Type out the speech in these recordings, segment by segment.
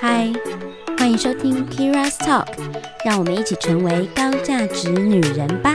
嗨，欢迎收听 Kira's Talk，让我们一起成为高价值女人吧。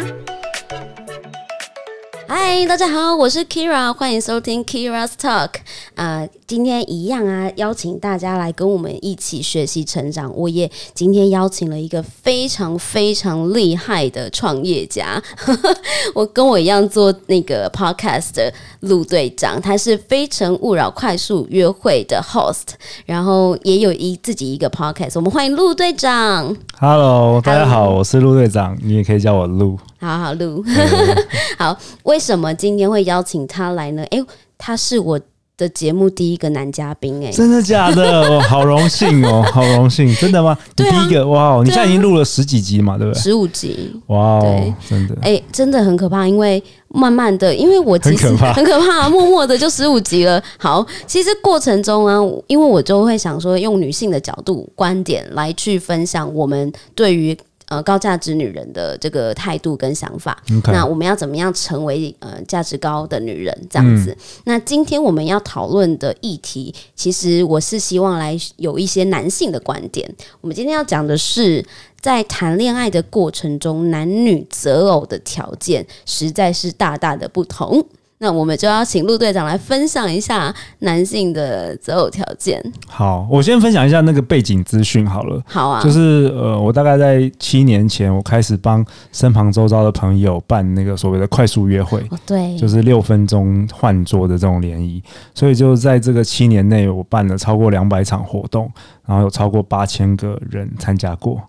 嗨，大家好，我是 Keira，欢迎收听 Keira's Talk。啊、呃，今天一样啊，邀请大家来跟我们一起学习成长。我也今天邀请了一个非常非常厉害的创业家，我跟我一样做那个 podcast 的陆队长，他是《非诚勿扰》快速约会的 host，然后也有一自己一个 podcast。我们欢迎陆队长。Hello，大家好，我是陆队长，你也可以叫我陆。好好录，好。为什么今天会邀请他来呢？诶，他是我的节目第一个男嘉宾，诶，真的假的？我好荣幸哦，好荣幸，真的吗？你第一个哇，你现在已经录了十几集嘛，对不对？十五集，哇哦，真的，诶，真的很可怕，因为慢慢的，因为我其实很可怕，很可怕，默默的就十五集了。好，其实过程中啊，因为我就会想说，用女性的角度观点来去分享我们对于。呃，高价值女人的这个态度跟想法.那我们要怎么样成为呃价值高的女人？这样子。嗯、那今天我们要讨论的议题，其实我是希望来有一些男性的观点。我们今天要讲的是，在谈恋爱的过程中，男女择偶的条件实在是大大的不同。那我们就要请陆队长来分享一下男性的择偶条件。好，我先分享一下那个背景资讯好了。好啊，就是呃，我大概在七年前，我开始帮身旁周遭的朋友办那个所谓的快速约会。哦，对，就是六分钟换桌的这种联谊。所以就在这个七年内，我办了超过两百场活动，然后有超过八千个人参加过。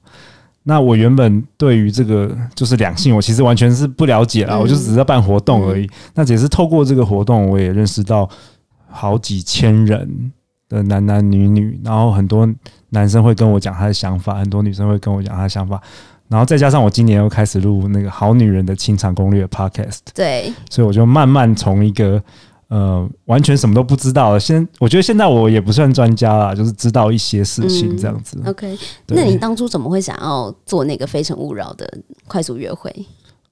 那我原本对于这个就是两性，我其实完全是不了解啦，我就只是在办活动而已。那只是透过这个活动，我也认识到好几千人的男男女女，然后很多男生会跟我讲他的想法，很多女生会跟我讲他的想法，然后再加上我今年又开始录那个好女人的清场攻略 Podcast，对，所以我就慢慢从一个。呃，完全什么都不知道。现我觉得现在我也不算专家啦，就是知道一些事情这样子。嗯、OK，那你当初怎么会想要做那个非诚勿扰的快速约会？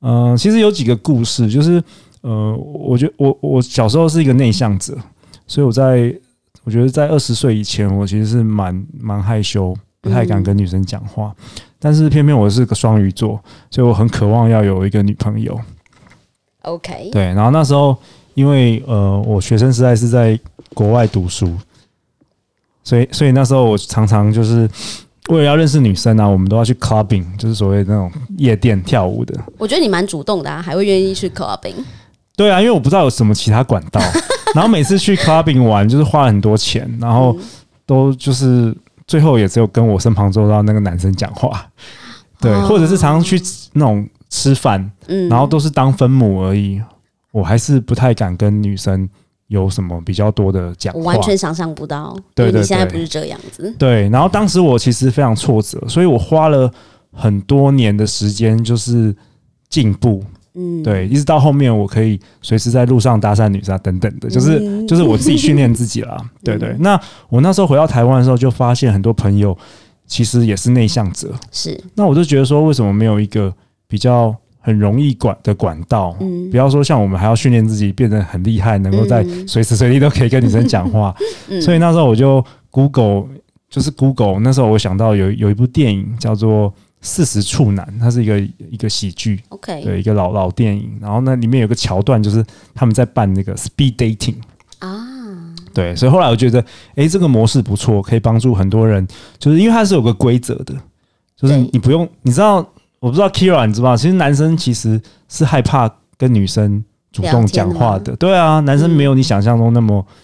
嗯、呃，其实有几个故事，就是呃，我觉得我我小时候是一个内向者，所以我在我觉得在二十岁以前，我其实是蛮蛮害羞，不太敢跟女生讲话。嗯、但是偏偏我是个双鱼座，所以我很渴望要有一个女朋友。OK，对，然后那时候。因为呃，我学生时代是在国外读书，所以所以那时候我常常就是为了要认识女生啊，我们都要去 clubbing，就是所谓那种夜店跳舞的。我觉得你蛮主动的啊，还会愿意去 clubbing。对啊，因为我不知道有什么其他管道，然后每次去 clubbing 玩就是花了很多钱，然后都就是最后也只有跟我身旁坐到那个男生讲话，对，或者是常常去那种吃饭，嗯，然后都是当分母而已。我还是不太敢跟女生有什么比较多的讲话，我完全想象不到。对，你现在不是这样子。对，然后当时我其实非常挫折，所以我花了很多年的时间就是进步。嗯，对，一直到后面我可以随时在路上搭讪女生等等的，就是 就是我自己训练自己了。对对，那我那时候回到台湾的时候，就发现很多朋友其实也是内向者。是，那我就觉得说，为什么没有一个比较很容易管的管道，嗯，不要说像我们还要训练自己变得很厉害，能够在随时随地都可以跟女生讲话。嗯，所以那时候我就 Google，就是 Google。那时候我想到有有一部电影叫做《四十处男》，它是一个一个喜剧，OK，对，一个老老电影。然后那里面有个桥段，就是他们在办那个 speed dating 啊，对，所以后来我觉得，哎，这个模式不错，可以帮助很多人，就是因为它是有个规则的，就是你不用，你知道。我不知道 Keira 你知道，其实男生其实是害怕跟女生主动讲话的。对啊，男生没有你想象中那么、嗯、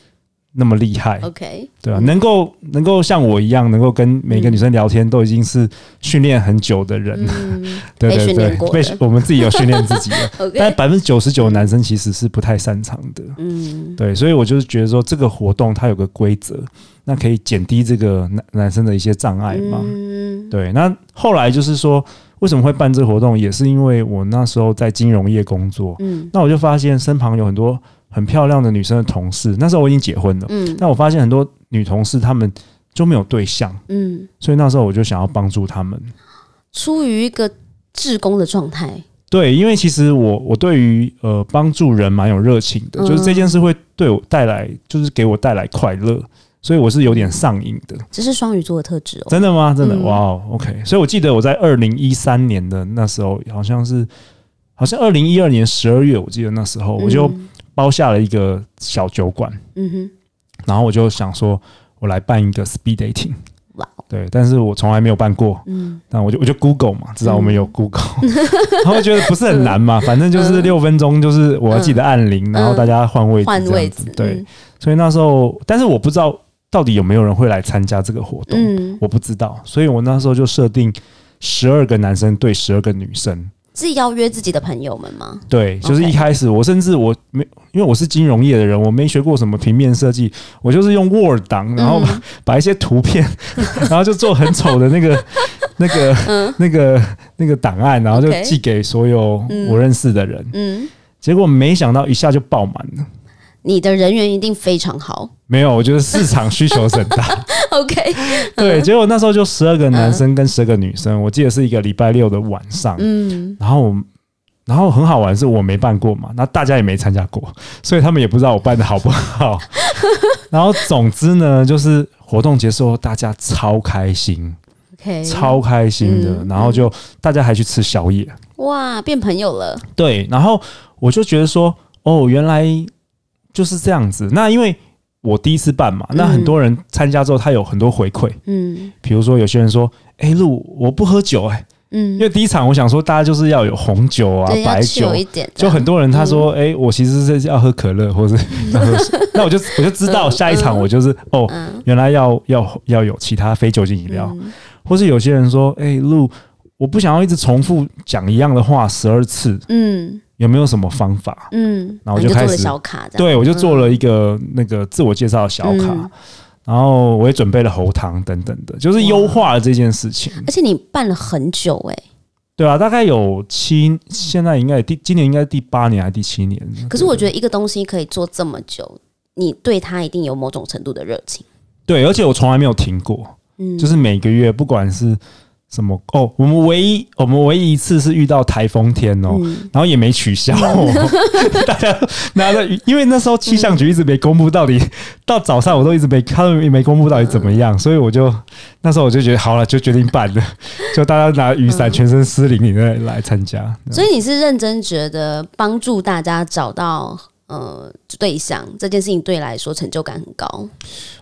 那么厉害。OK，对啊，能够能够像我一样，能够跟每个女生聊天，都已经是训练很久的人。嗯、对 对对，被 我们自己有训练自己的。Okay 但百分之九十九的男生其实是不太擅长的。嗯，对，所以我就是觉得说，这个活动它有个规则，那可以减低这个男男生的一些障碍嘛。嗯，对。那后来就是说。为什么会办这个活动？也是因为我那时候在金融业工作，嗯，那我就发现身旁有很多很漂亮的女生的同事。那时候我已经结婚了，嗯，但我发现很多女同事她们就没有对象，嗯，所以那时候我就想要帮助她们，出于一个志工的状态，对，因为其实我我对于呃帮助人蛮有热情的，嗯、就是这件事会对我带来，就是给我带来快乐，所以我是有点上瘾的。这是双鱼座的特质哦。真的吗？真的？哇哦、嗯 wow，OK。所以我记得我在二零一三年的那时候，好像是好像二零一二年十二月，我记得那时候我就包下了一个小酒馆，嗯哼，然后我就想说，我来办一个 speed dating。对，但是我从来没有办过。嗯，那我就我就 Google 嘛，至少我们有 Google，、嗯、然后觉得不是很难嘛，反正就是六分钟，就是我要记得按铃，嗯、然后大家换位置，换位置。对，嗯、所以那时候，但是我不知道到底有没有人会来参加这个活动，嗯、我不知道，所以我那时候就设定十二个男生对十二个女生。是邀约自己的朋友们吗？对，就是一开始我甚至我没，因为我是金融业的人，我没学过什么平面设计，我就是用 Word 档，然后 把一些图片，然后就做很丑的那个、那个、那个、那个档案，然后就寄给所有我认识的人。嗯，结果没想到一下就爆满了。你的人缘一定非常好。没有，我觉得市场需求是很大。OK，对，结果那时候就十二个男生跟十二个女生，我记得是一个礼拜六的晚上。嗯，然后，然后很好玩，是我没办过嘛，那大家也没参加过，所以他们也不知道我办的好不好。然后，总之呢，就是活动结束后，大家超开心，OK，超开心的。然后就大家还去吃宵夜，哇，变朋友了。对，然后我就觉得说，哦，原来。就是这样子。那因为我第一次办嘛，那很多人参加之后，他有很多回馈。嗯，比如说有些人说：“哎，露，我不喝酒。”哎，嗯，因为第一场我想说大家就是要有红酒啊、白酒，就很多人他说：“哎，我其实是要喝可乐，或者那我就 我就知道下一场我就是哦，原来要要要有其他非酒精饮料，或是有些人说：“哎，露，我不想要一直重复讲一样的话十二次。”嗯。有没有什么方法？嗯，然后我就开始小卡，对，我就做了一个那个自我介绍的小卡，嗯、然后我也准备了喉糖等等的，就是优化了这件事情。而且你办了很久哎、欸，对啊，大概有七，现在应该第今年应该是第八年还是第七年？可是我觉得一个东西可以做这么久，你对它一定有某种程度的热情。对，而且我从来没有停过，嗯，就是每个月不管是。什么哦？我们唯一我们唯一一次是遇到台风天哦，嗯、然后也没取消、哦，大家拿着，因为那时候气象局一直没公布到底，到早上我都一直没看，也没公布到底怎么样，所以我就那时候我就觉得好了，就决定办了，就大家拿雨伞，全身湿淋淋的来参加。所以你是认真觉得帮助大家找到？呃，对象这件事情对你来说成就感很高。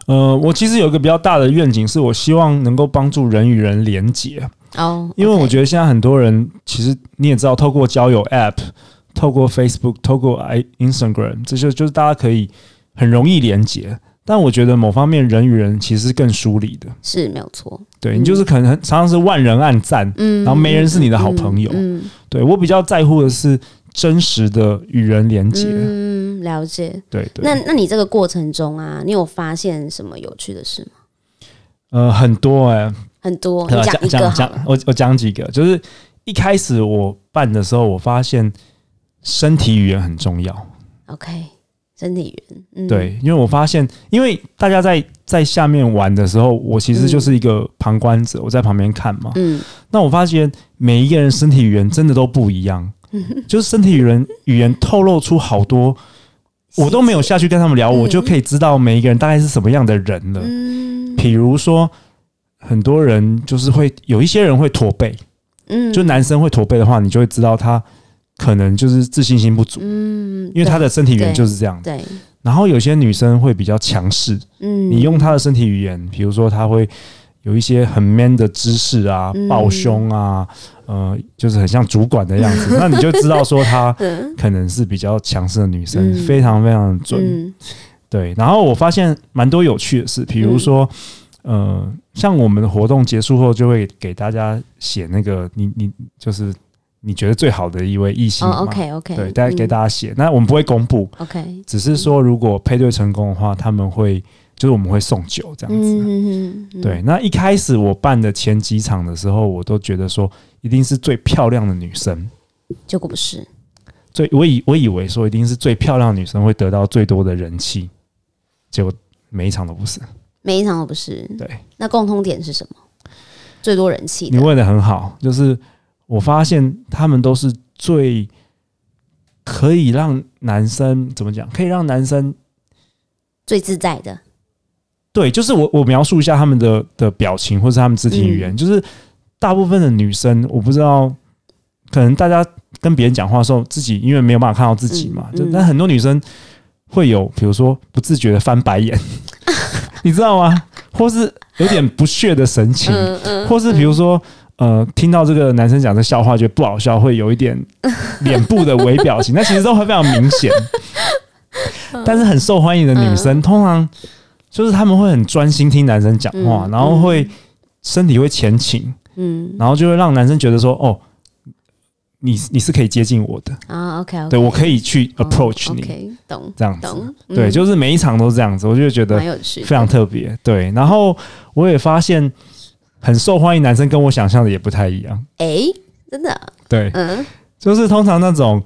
呃，我其实有一个比较大的愿景，是我希望能够帮助人与人连结。哦，因为我觉得现在很多人，其实你也知道，透过交友 App，透过 Facebook，透过 i Instagram，这就就是大家可以很容易连接。但我觉得某方面人与人其实是更疏离的，是没有错。对，你就是可能常常是万人暗赞，嗯，然后没人是你的好朋友。嗯，对，我比较在乎的是。真实的与人连接，嗯，了解，对对。那那你这个过程中啊，你有发现什么有趣的事吗？呃，很多哎、欸，很多。你讲一个讲讲，我我讲几个，就是一开始我办的时候，我发现身体语言很重要。OK，身体语言，嗯、对，因为我发现，因为大家在在下面玩的时候，我其实就是一个旁观者，嗯、我在旁边看嘛。嗯，那我发现每一个人身体语言真的都不一样。就是身体语言语言透露出好多，我都没有下去跟他们聊，我就可以知道每一个人大概是什么样的人了。嗯，比如说很多人就是会有一些人会驼背，嗯，就男生会驼背的话，你就会知道他可能就是自信心不足，嗯，因为他的身体语言就是这样。对。然后有些女生会比较强势，嗯，你用她的身体语言，比如说她会。有一些很 man 的姿势啊，抱胸啊，呃，就是很像主管的样子，那你就知道说她 可能是比较强势的女生，非常非常准。对，然后我发现蛮多有趣的事，比如说，呃，像我们的活动结束后，就会给大家写那个你你就是你觉得最好的一位异性嘛，OK OK，对，大家给大家写，那我们不会公布，OK，只是说如果配对成功的话，他们会。就是我们会送酒这样子，嗯嗯嗯、对。那一开始我办的前几场的时候，我都觉得说一定是最漂亮的女生，结果不是。最我以我以为说一定是最漂亮的女生会得到最多的人气，结果每一场都不是，每一场都不是。对，那共通点是什么？最多人气。你问的很好，就是我发现他们都是最可以让男生怎么讲？可以让男生最自在的。对，就是我我描述一下他们的的表情或是他们肢体语言，嗯、就是大部分的女生，我不知道，可能大家跟别人讲话的时候，自己因为没有办法看到自己嘛，就但很多女生会有，比如说不自觉的翻白眼，你知道吗？或是有点不屑的神情，或是比如说呃，听到这个男生讲的笑话觉得不好笑，会有一点 脸部的微表情，那其实都会非常明显。但是很受欢迎的女生，通常。就是他们会很专心听男生讲话，嗯、然后会身体会前倾，嗯，然后就会让男生觉得说，哦，你你是可以接近我的。啊，OK，, 对我可以去 approach 你，懂，这样子，懂对，就是每一场都是这样子，我就觉得非常特别，对。然后我也发现很受欢迎男生跟我想象的也不太一样，哎、欸，真的，对，嗯，就是通常那种。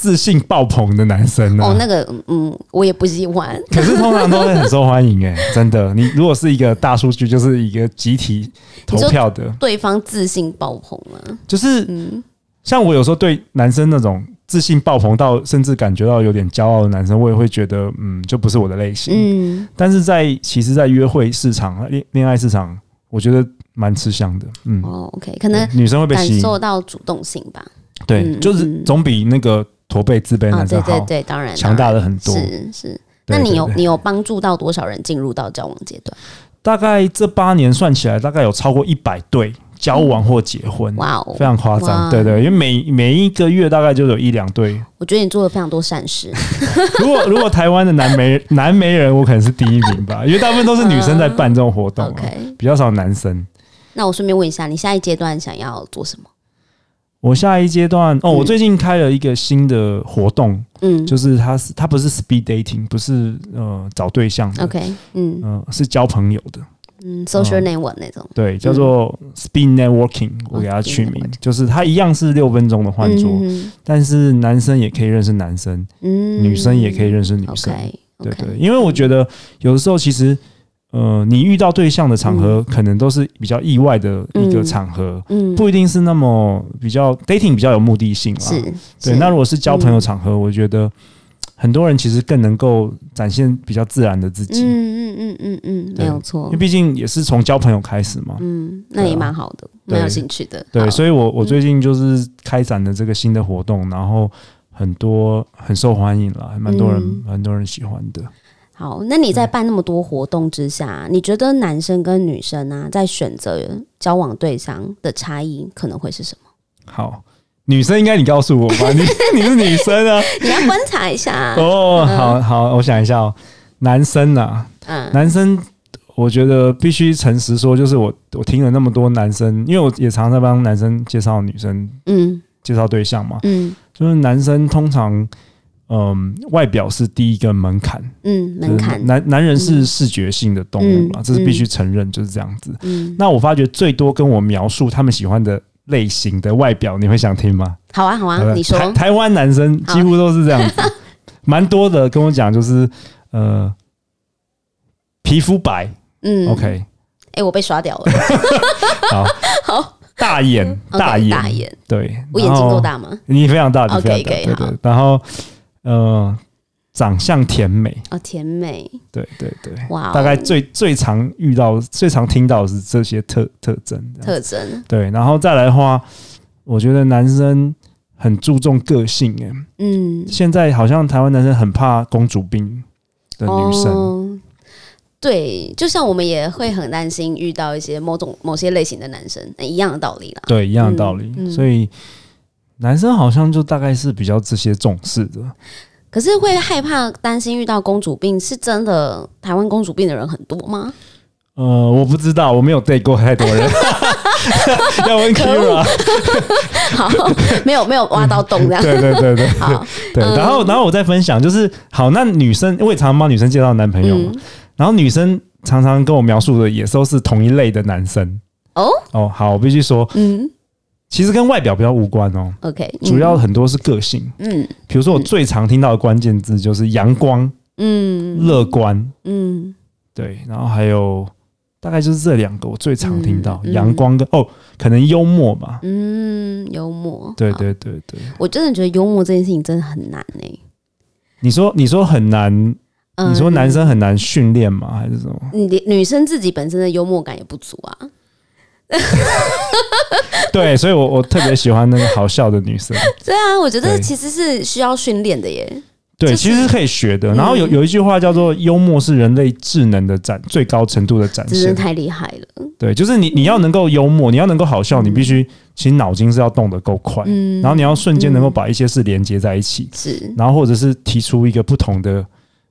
自信爆棚的男生呢？哦，那个，嗯，我也不喜欢。可是通常都会很受欢迎哎，真的。你如果是一个大数据，就是一个集体投票的，对方自信爆棚啊。就是，嗯，像我有时候对男生那种自信爆棚到甚至感觉到有点骄傲的男生，我也会觉得，嗯，就不是我的类型。嗯，但是在其实，在约会市场、恋恋爱市场，我觉得蛮吃香的。嗯，哦，OK，可能女生会被吸引到主动性吧。对，就是总比那个。驼背自卑男生好，对对对，当然强大了很多。是是，那你有你有帮助到多少人进入到交往阶段？大概这八年算起来，大概有超过一百对交往或结婚。哇哦，非常夸张。对对，因为每每一个月大概就有一两对。我觉得你做了非常多善事。如果如果台湾的男媒男媒人，我可能是第一名吧，因为大部分都是女生在办这种活动 比较少男生。那我顺便问一下，你下一阶段想要做什么？我下一阶段哦，我最近开了一个新的活动，嗯，就是它是它不是 speed dating，不是呃找对象的，OK，嗯。嗯，是交朋友的，嗯，social network 那种，对，叫做 speed networking，我给它取名，就是它一样是六分钟的换桌，但是男生也可以认识男生，嗯，女生也可以认识女生，对对，因为我觉得有的时候其实。呃，你遇到对象的场合，嗯、可能都是比较意外的一个场合，嗯，嗯不一定是那么比较 dating 比较有目的性啦。是，对。那如果是交朋友场合，嗯、我觉得很多人其实更能够展现比较自然的自己。嗯嗯嗯嗯嗯，没有错。因为毕竟也是从交朋友开始嘛。嗯，那也蛮好的，蛮、啊、有兴趣的。对，所以我我最近就是开展了这个新的活动，然后很多很受欢迎了，还蛮多人蛮、嗯、多人喜欢的。好，那你在办那么多活动之下，你觉得男生跟女生啊，在选择交往对象的差异可能会是什么？好，女生应该你告诉我吧，你你是女生啊，你要观察一下哦。好好，我想一下哦，男生啊，嗯，男生，我觉得必须诚实说，就是我我听了那么多男生，因为我也常常在帮男生介绍女生，嗯，介绍对象嘛，嗯，就是男生通常。嗯，外表是第一个门槛。嗯，门槛。男男人是视觉性的动物嘛，这是必须承认，就是这样子。嗯，那我发觉最多跟我描述他们喜欢的类型的外表，你会想听吗？好啊，好啊，你说。台台湾男生几乎都是这样子，蛮多的跟我讲，就是呃，皮肤白。嗯，OK。哎，我被刷掉了。好，好，大眼，大眼，大眼。对，我眼睛够大吗？你非常大，你非常大。对对，然后。呃，长相甜美。哦，甜美，对对对，哇大概最最常遇到、最常听到的是这些特特征，特征，对，然后再来的话，我觉得男生很注重个性，哎，嗯，现在好像台湾男生很怕公主病的女生，哦，对，就像我们也会很担心遇到一些某种某些类型的男生，一样的道理啦，对，一样的道理，嗯，所以。男生好像就大概是比较这些重视的，可是会害怕担心遇到公主病，是真的？台湾公主病的人很多吗？呃，我不知道，我没有 date 过太多人。要问 Kira，好，没有没有挖到洞这样。对对对对，好，对。然后然后我再分享，就是好，那女生我也常常帮女生介绍男朋友，嗯、然后女生常常跟我描述的也都是同一类的男生。哦哦，好，我必须说，嗯。其实跟外表比较无关哦。OK，主要很多是个性。嗯，比如说我最常听到的关键字就是阳光，嗯，乐观，嗯，对，然后还有大概就是这两个我最常听到，阳、嗯嗯、光跟哦，可能幽默吧。嗯，幽默。对对对对，我真的觉得幽默这件事情真的很难呢、欸。你说你说很难，你说男生很难训练吗？还是什么？女女生自己本身的幽默感也不足啊。对，所以我我特别喜欢那个好笑的女生。对啊，我觉得其实是需要训练的耶。对，其实是可以学的。然后有有一句话叫做“幽默是人类智能的展最高程度的展现”，真的太厉害了。对，就是你你要能够幽默，你要能够好笑，你必须其实脑筋是要动得够快，嗯，然后你要瞬间能够把一些事连接在一起，是，然后或者是提出一个不同的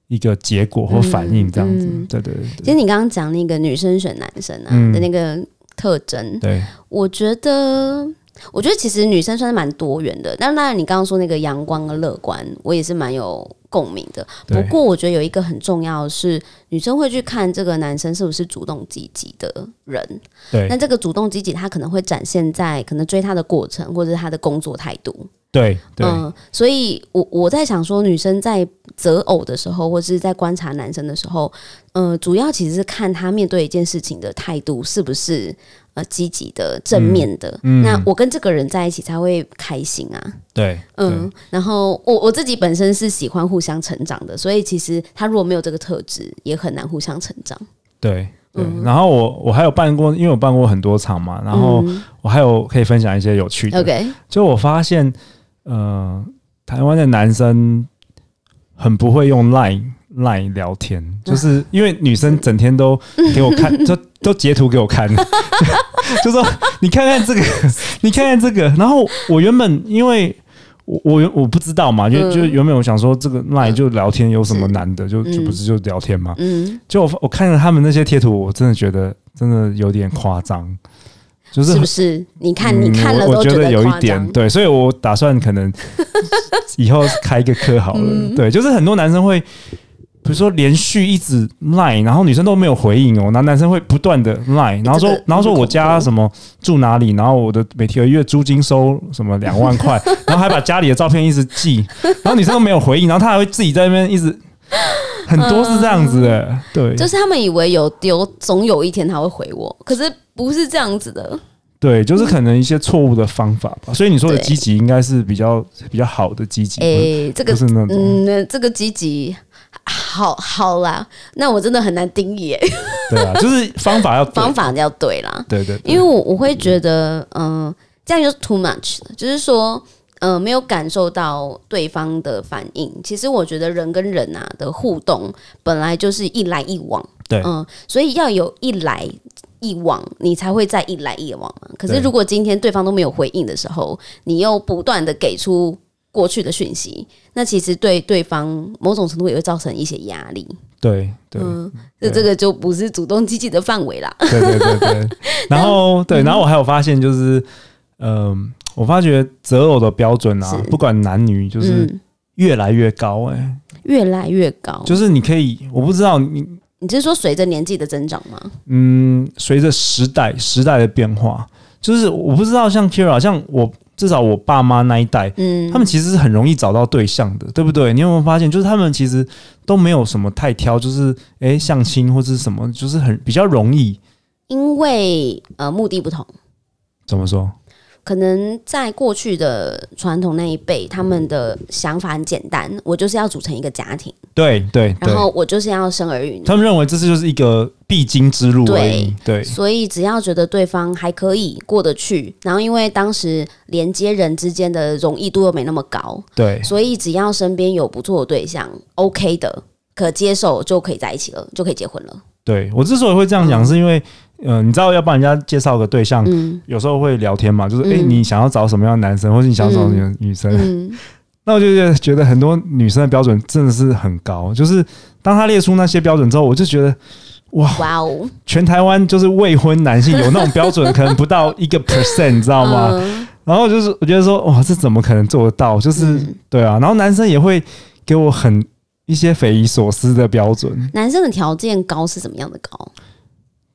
一个结果或反应，这样子。对对对。其实你刚刚讲那个女生选男生啊的那个特征，对，我觉得。我觉得其实女生算是蛮多元的，但当然你刚刚说那个阳光跟乐观，我也是蛮有共鸣的。不过我觉得有一个很重要的是，女生会去看这个男生是不是主动积极的人。对，那这个主动积极，他可能会展现在可能追他的过程，或者是他的工作态度。对，对，嗯，所以我我在想说，女生在择偶的时候，或者是在观察男生的时候，嗯、呃，主要其实是看他面对一件事情的态度是不是呃。积极的、正面的，嗯嗯、那我跟这个人在一起才会开心啊。对，嗯，然后我我自己本身是喜欢互相成长的，所以其实他如果没有这个特质，也很难互相成长。对，对。嗯、然后我我还有办过，因为我办过很多场嘛，然后我还有可以分享一些有趣的。OK，就我发现，呃，台湾的男生很不会用 Line。Line 聊天，就是因为女生整天都 给我看，就都截图给我看，就说你看看这个，你看看这个。然后我原本因为我我我不知道嘛，就就原本我想说这个 Line 就聊天有什么难的，就就不是就聊天嘛。嗯，就我我看了他们那些贴图，我真的觉觉得真的有点夸张，就是是不是？你看你看了都觉得有一点对，所以我打算可能 以后开一个课好了。对，就是很多男生会。比如说连续一直 line，然后女生都没有回应哦，男男生会不断的 line，然后说，然后说我家什么住哪里，然后我的每个月租金收什么两万块，然后还把家里的照片一直寄，然后女生都没有回应，然后他还会自己在那边一直，很多是这样子的，对，就是他们以为有丢，总有一天他会回我，可是不是这样子的，对，就是可能一些错误的方法吧，所以你说的积极应该是比较比较好的积极，哎，这个是那种，嗯，这个积极。好好啦，那我真的很难定义诶。对啊，就是方法要方法要对啦。对，对对，因为我我会觉得，嗯、呃，这样就是 too much 了，就是说，嗯、呃，没有感受到对方的反应。其实我觉得人跟人啊的互动本来就是一来一往，对，嗯、呃，所以要有一来一往，你才会再一来一往嘛。可是如果今天对方都没有回应的时候，你又不断的给出。过去的讯息，那其实对对方某种程度也会造成一些压力。对对，嗯，这这个就不是主动积极的范围啦。对对对对。然后对，然后我还有发现就是，嗯，我发觉择偶的标准啊，不管男女，就是越来越高。哎，越来越高，就是你可以，我不知道你，你是说随着年纪的增长吗？嗯，随着时代时代的变化，就是我不知道像 Keira，像我。至少我爸妈那一代，嗯，他们其实是很容易找到对象的，对不对？你有没有发现，就是他们其实都没有什么太挑，就是诶相亲或者是什么，就是很比较容易。因为呃目的不同。怎么说？可能在过去的传统那一辈，他们的想法很简单，我就是要组成一个家庭，对对，然后我就是要生儿育女。他们认为这是就是一个必经之路而已，对对。所以只要觉得对方还可以过得去，然后因为当时连接人之间的容易度又没那么高，对，所以只要身边有不错的对象，OK 的，可接受就可以在一起了，就可以结婚了。对，我之所以会这样讲，是因为。嗯、呃，你知道要帮人家介绍个对象，嗯、有时候会聊天嘛，就是哎、嗯欸，你想要找什么样的男生，或者你想要找什么女生？那我就觉得很多女生的标准真的是很高。就是当他列出那些标准之后，我就觉得哇哇哦，全台湾就是未婚男性有那种标准，可能不到一个 percent，你知道吗？嗯、然后就是我觉得说哇，这怎么可能做得到？就是、嗯、对啊，然后男生也会给我很一些匪夷所思的标准。男生的条件高是怎么样的高？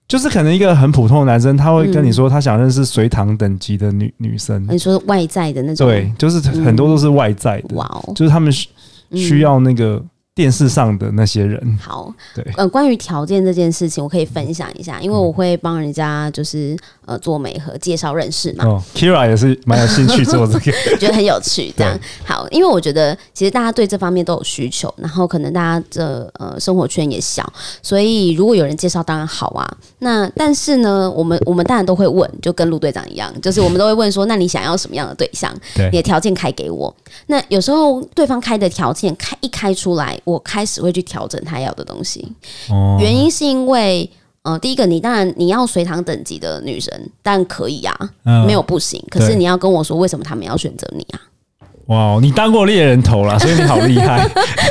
就是可能一个很普通的男生，他会跟你说他想认识隋唐等级的女女生。你说外在的那种？对，就是很多都是外在的。哇哦，就是他们需需要那个电视上的那些人。好，对，呃，关于条件这件事情，我可以分享一下，因为我会帮人家就是呃做媒和介绍认识嘛。哦，Keira 也是蛮有兴趣做这个，觉得很有趣。这样好，因为我觉得其实大家对这方面都有需求，然后可能大家的呃生活圈也小，所以如果有人介绍，当然好啊。那但是呢，我们我们当然都会问，就跟陆队长一样，就是我们都会问说，那你想要什么样的对象？对，你的条件开给我。那有时候对方开的条件开一开出来。我开始会去调整他要的东西，哦、原因是因为，呃，第一个，你当然你要随堂等级的女生，但可以啊，嗯、没有不行。可是你要跟我说，为什么他们要选择你啊？哇，你当过猎人头了，所以你好厉害，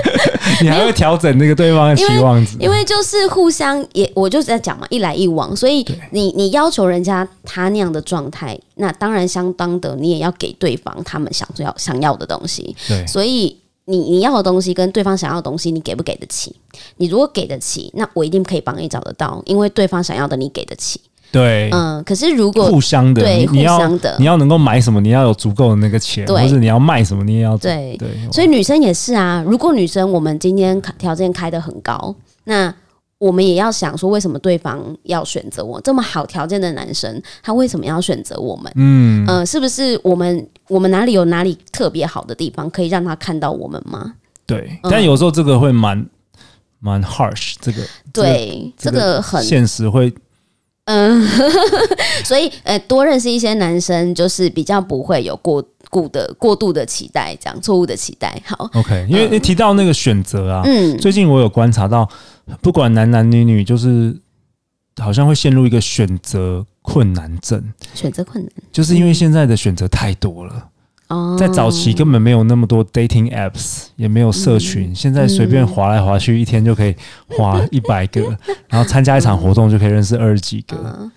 你还会调整那个对方的期望值，因为就是互相也，我就是在讲嘛，一来一往，所以你你要求人家他那样的状态，那当然相当的，你也要给对方他们想要想要的东西，对，所以。你你要的东西跟对方想要的东西，你给不给得起？你如果给得起，那我一定可以帮你找得到，因为对方想要的你给得起。对，嗯。可是如果互相的，对，你要互相的，你要能够买什么，你要有足够的那个钱，或者你要卖什么，你也要对对。所以女生也是啊，如果女生我们今天条件开得很高，那。我们也要想说，为什么对方要选择我这么好条件的男生？他为什么要选择我们？嗯，呃，是不是我们我们哪里有哪里特别好的地方，可以让他看到我们吗？对，但有时候这个会蛮蛮 harsh，这个对，这个、这个很现实会，嗯，所以呃，多认识一些男生，就是比较不会有过。过的过度的期待，这样错误的期待。好，OK，因为你提到那个选择啊，嗯，最近我有观察到，不管男男女女，就是好像会陷入一个选择困难症。选择困难，就是因为现在的选择太多了。哦，在早期根本没有那么多 dating apps，也没有社群，嗯、现在随便划来划去，一天就可以划一百个，然后参加一场活动就可以认识二十几个。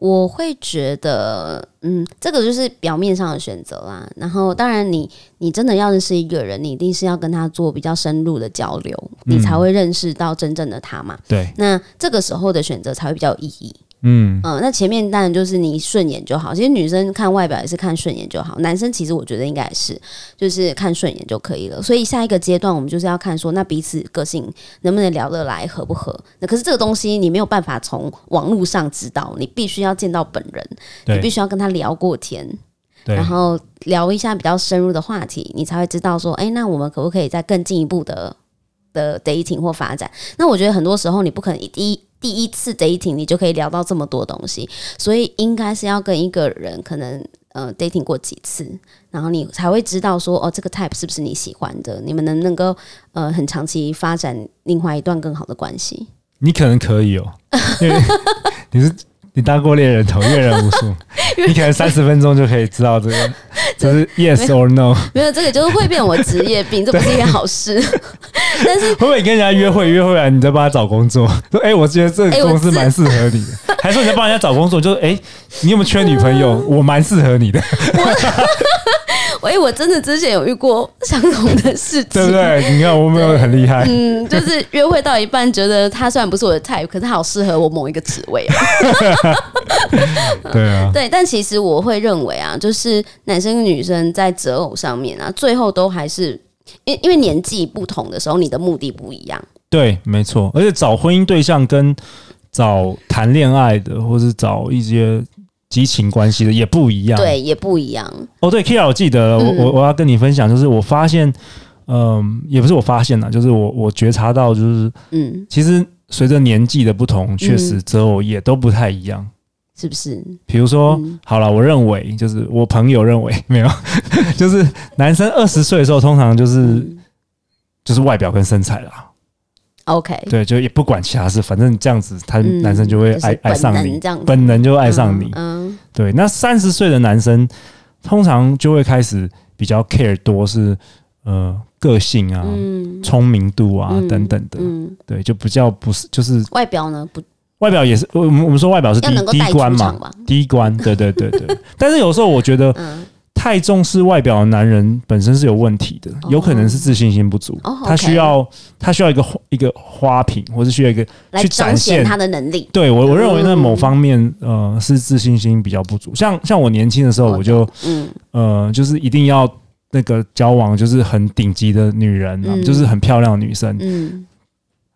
嗯我会觉得，嗯，这个就是表面上的选择啦。然后，当然你，你你真的要认识一个人，你一定是要跟他做比较深入的交流，嗯、你才会认识到真正的他嘛。对，那这个时候的选择才会比较有意义。嗯嗯，那前面当然就是你顺眼就好。其实女生看外表也是看顺眼就好，男生其实我觉得应该也是，就是看顺眼就可以了。所以下一个阶段我们就是要看说，那彼此个性能不能聊得来，合不合？那可是这个东西你没有办法从网络上知道，你必须要见到本人，你必须要跟他聊过天，然后聊一下比较深入的话题，你才会知道说，哎，那我们可不可以再更进一步的的 dating 或发展？那我觉得很多时候你不可能一第一。次 dating 你就可以聊到这么多东西，所以应该是要跟一个人可能呃 dating 过几次，然后你才会知道说哦，这个 type 是不是你喜欢的，你们能能够呃很长期发展另外一段更好的关系？你可能可以哦，你是。你当过猎人头，阅人无数，你可能三十分钟就可以知道这个，就是 yes or no。没有这个，就是会变我职业病，这不是一件好事。但是会不会你跟人家约会，约会完你再帮他找工作？说哎、欸，我觉得这个公司蛮适合你的，还说你在帮人家找工作，就是哎、欸，你有没有缺女朋友？我蛮适合你的。喂，我真的之前有遇过相同的事情，对不对？你看我没有很厉害，嗯，就是约会到一半，觉得他虽然不是我的 type，可是他好适合我某一个职位啊。对啊，对，但其实我会认为啊，就是男生跟女生在择偶上面啊，最后都还是因因为年纪不同的时候，你的目的不一样。对，没错，而且找婚姻对象跟找谈恋爱的，或是找一些。激情关系的也不一样，对，也不一样。哦，对，Keira，我记得了，我我我要跟你分享，就是我发现，嗯，也不是我发现了，就是我我觉察到，就是嗯，其实随着年纪的不同，确实择偶也都不太一样，是不是？比如说，好了，我认为就是我朋友认为没有，就是男生二十岁的时候，通常就是就是外表跟身材啦。OK，对，就也不管其他事，反正这样子，他男生就会爱爱上你，本能就爱上你。嗯，对。那三十岁的男生通常就会开始比较 care 多是呃个性啊、聪明度啊等等的。嗯，对，就比较不是就是外表呢不，外表也是我们我们说外表是第第一关嘛，第一关。对对对对。但是有时候我觉得。太重视外表的男人本身是有问题的，有可能是自信心不足。他需要他需要一个一个花瓶，或是需要一个去展现他的能力。对我，我认为那某方面呃是自信心比较不足。像像我年轻的时候，我就嗯呃就是一定要那个交往就是很顶级的女人，嗯、就是很漂亮的女生。嗯。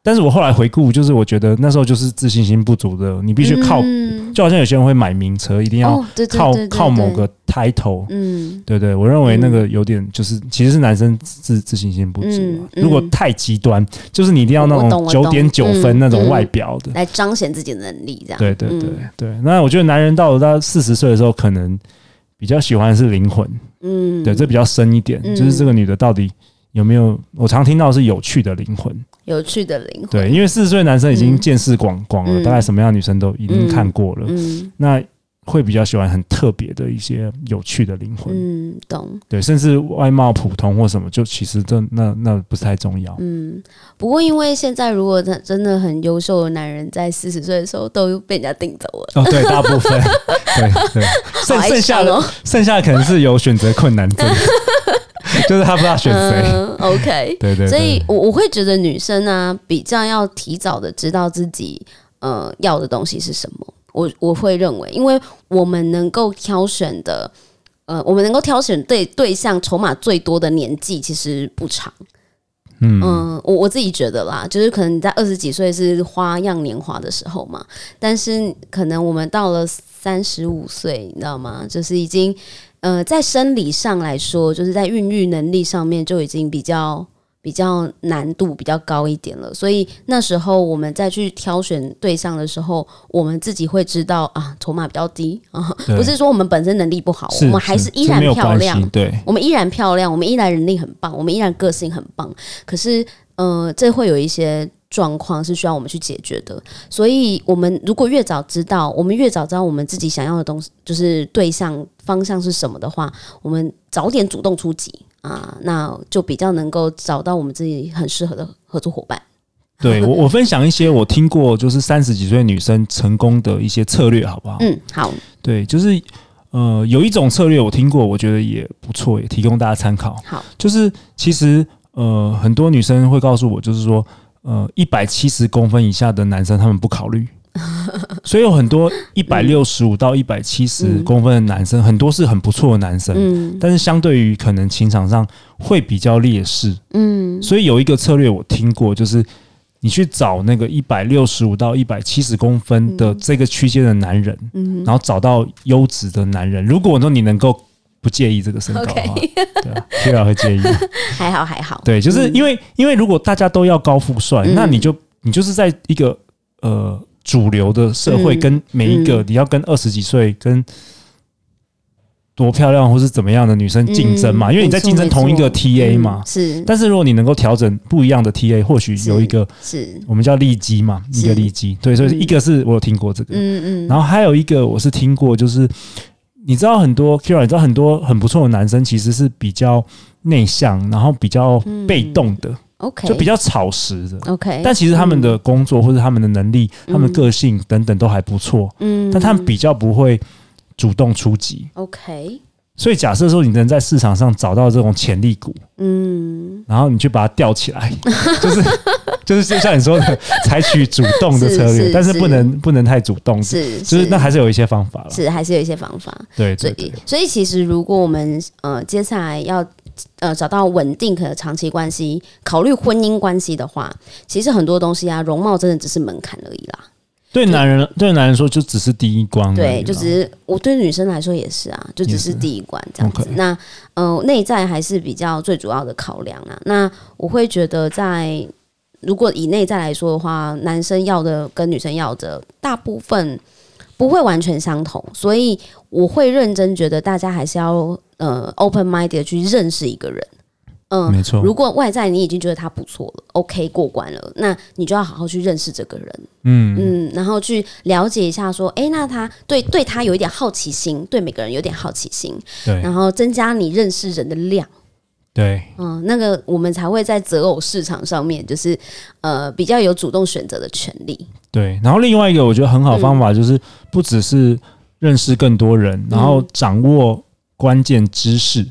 但是我后来回顾，就是我觉得那时候就是自信心不足的，你必须靠，嗯、就好像有些人会买名车，一定要靠、靠某个 title，嗯，对对，我认为那个有点就是其实是男生自自信心不足、如果太极端，就是你一定要那种九点九分那种外表的，来彰显自己的能力，这样。对对对。对，那我觉得男人到了到四十岁的时候，可能比较喜欢的是灵魂，嗯，对，这比较深一点，就是这个女的到底。有没有？我常听到是有趣的灵魂，有趣的灵魂。对，因为四十岁男生已经见识广广了，大概什么样的女生都已经看过了。嗯，那会比较喜欢很特别的一些有趣的灵魂。嗯，懂。对，甚至外貌普通或什么，就其实这那那不是太重要。嗯，不过因为现在如果他真的很优秀的男人，在四十岁的时候都被人家订走了。哦，对，大部分，对对，剩剩下的剩下的可能是有选择困难症。就是他不知道选谁。嗯，OK，对，对对，所以我我会觉得女生呢、啊、比较要提早的知道自己呃要的东西是什么。我我会认为，因为我们能够挑选的呃，我们能够挑选对对象筹码最多的年纪其实不长。嗯，嗯，我我自己觉得啦，就是可能你在二十几岁是花样年华的时候嘛，但是可能我们到了三十五岁，你知道吗？就是已经。呃，在生理上来说，就是在孕育能力上面就已经比较比较难度比较高一点了。所以那时候我们再去挑选对象的时候，我们自己会知道啊，筹码比较低啊，不是说我们本身能力不好，我们还是依然漂亮，对，我们依然漂亮，我们依然能力很棒，我们依然个性很棒。可是，呃，这会有一些。状况是需要我们去解决的，所以我们如果越早知道，我们越早知道我们自己想要的东西，就是对象方向是什么的话，我们早点主动出击啊，那就比较能够找到我们自己很适合的合作伙伴。对我，我分享一些我听过，就是三十几岁女生成功的一些策略，好不好？嗯，好。对，就是呃，有一种策略我听过，我觉得也不错，也提供大家参考。好，就是其实呃，很多女生会告诉我，就是说。呃，一百七十公分以下的男生，他们不考虑，所以有很多一百六十五到一百七十公分的男生，很多是很不错的男生，嗯，但是相对于可能情场上会比较劣势，嗯，所以有一个策略我听过，就是你去找那个一百六十五到一百七十公分的这个区间的男人，嗯，然后找到优质的男人，如果说你能够。不介意这个身高，okay. 对啊，Keira 会介意，还好还好，对，就是因为、嗯、因为如果大家都要高富帅、嗯，那你就你就是在一个呃主流的社会，跟每一个、嗯、你要跟二十几岁跟多漂亮或是怎么样的女生竞争嘛、嗯，因为你在竞争同一个 TA 嘛，嗯、是。但是如果你能够调整不一样的 TA，或许有一个是我们叫利基嘛，一个利基，对，所以一个是我有听过这个，嗯嗯，然后还有一个我是听过就是。你知道很多 Keira，你知道很多很不错的男生其实是比较内向，然后比较被动的、嗯、，OK，就比较草食的，OK。但其实他们的工作或者他们的能力、嗯、他们的个性等等都还不错，嗯。但他们比较不会主动出击，OK。所以假设说你能在市场上找到这种潜力股，嗯，然后你去把它吊起来，就是。就是就像你说的，采取主动的策略，是是但是不能不能太主动，是，就是那还是有一些方法了，是还是有一些方法，对，对，对，所以所以其实如果我们呃接下来要呃找到稳定可长期关系，考虑婚姻关系的话，其实很多东西啊，容貌真的只是门槛而已啦。对男人对男人说就只是第一关，对，就只是我对女生来说也是啊，就只是第一关这样子。Okay、那呃内在还是比较最主要的考量啊。那我会觉得在。如果以内在来说的话，男生要的跟女生要的大部分不会完全相同，所以我会认真觉得大家还是要呃 open minded 的去认识一个人。嗯，没错。如果外在你已经觉得他不错了，OK 过关了，那你就要好好去认识这个人。嗯嗯，然后去了解一下，说，哎，那他对对他有一点好奇心，对每个人有点好奇心，对，然后增加你认识人的量。对，嗯，那个我们才会在择偶市场上面，就是呃比较有主动选择的权利。对，然后另外一个我觉得很好方法就是，不只是认识更多人，嗯、然后掌握关键知识，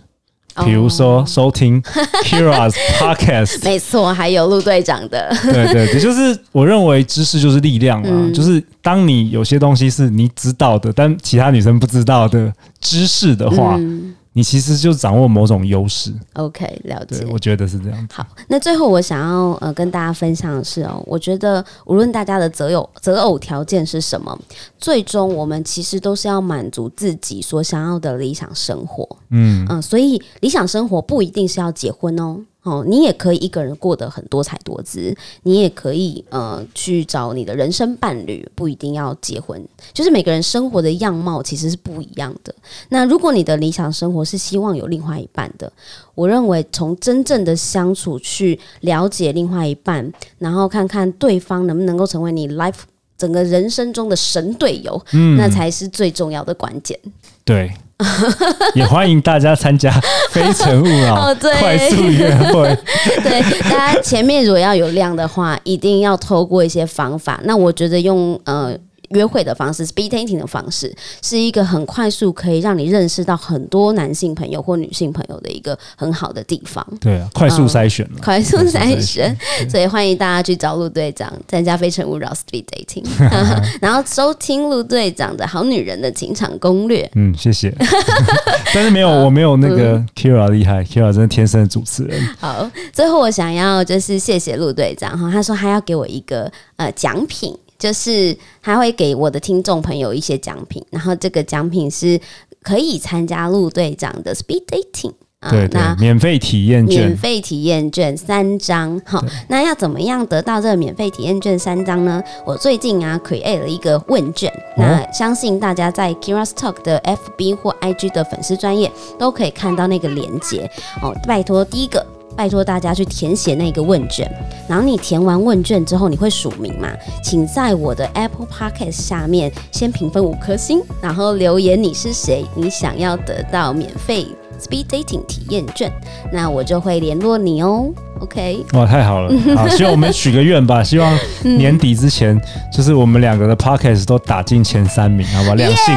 比、嗯、如说收听 Keira's Podcast，没错，还有陆队长的。对对对，就是我认为知识就是力量嘛、嗯，就是当你有些东西是你知道的，但其他女生不知道的知识的话。嗯你其实就掌握某种优势。OK，了解。我觉得是这样。好，那最后我想要呃跟大家分享的是哦，我觉得无论大家的择偶择偶条件是什么，最终我们其实都是要满足自己所想要的理想生活。嗯嗯、呃，所以理想生活不一定是要结婚哦。哦，你也可以一个人过得很多彩多姿，你也可以呃去找你的人生伴侣，不一定要结婚，就是每个人生活的样貌其实是不一样的。那如果你的理想生活是希望有另外一半的，我认为从真正的相处去了解另外一半，然后看看对方能不能够成为你 life 整个人生中的神队友，嗯，那才是最重要的关键。对。也欢迎大家参加《非诚勿扰》快速约会。对，大家前面如果要有量的话，一定要透过一些方法。那我觉得用呃。约会的方式，speed dating 的方式，是一个很快速可以让你认识到很多男性朋友或女性朋友的一个很好的地方。对啊，快速筛选、嗯、快速筛选。所以欢迎大家去找陆队长参加《非诚勿扰》speed dating，然后收听陆队长的好女人的情场攻略。嗯，谢谢。但是没有，我没有那个 Kira 厉害，Kira 真的天生的主持人。好，最后我想要就是谢谢陆队长哈，他说他要给我一个呃奖品。就是还会给我的听众朋友一些奖品，然后这个奖品是可以参加陆队长的 speed dating 啊，对，对，那免费体验券，免费体验券三张。好，那要怎么样得到这个免费体验券三张呢？我最近啊 create 了一个问卷，那相信大家在 Keira's Talk 的 FB 或 IG 的粉丝专业都可以看到那个连接哦。拜托，第一个。拜托大家去填写那个问卷，然后你填完问卷之后，你会署名嘛？请在我的 Apple Podcast 下面先评分五颗星，然后留言你是谁，你想要得到免费 Speed Dating 体验券，那我就会联络你哦。OK，哇，太好了！好，希望我们许个愿吧，希望年底之前，就是我们两个的 Podcast 都打进前三名，好吧？两性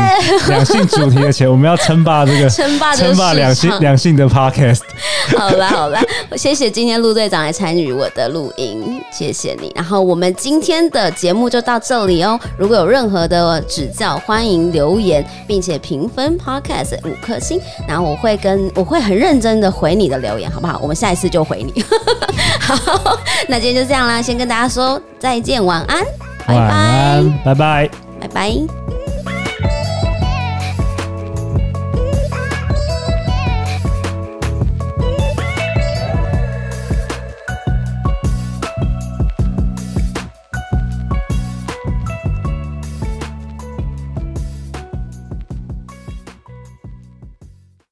两性主题的前，我们要 称霸这个称霸称霸两性两性的 Podcast。好啦好啦，谢谢今天陆队长来参与我的录音，谢谢你。然后我们今天的节目就到这里哦。如果有任何的指教，欢迎留言，并且评分 Podcast 五颗星，然后我会跟我会很认真的回你的留言，好不好？我们下一次就回你。好，那今天就这样啦，先跟大家说再见，晚安，拜拜，拜拜，拜拜。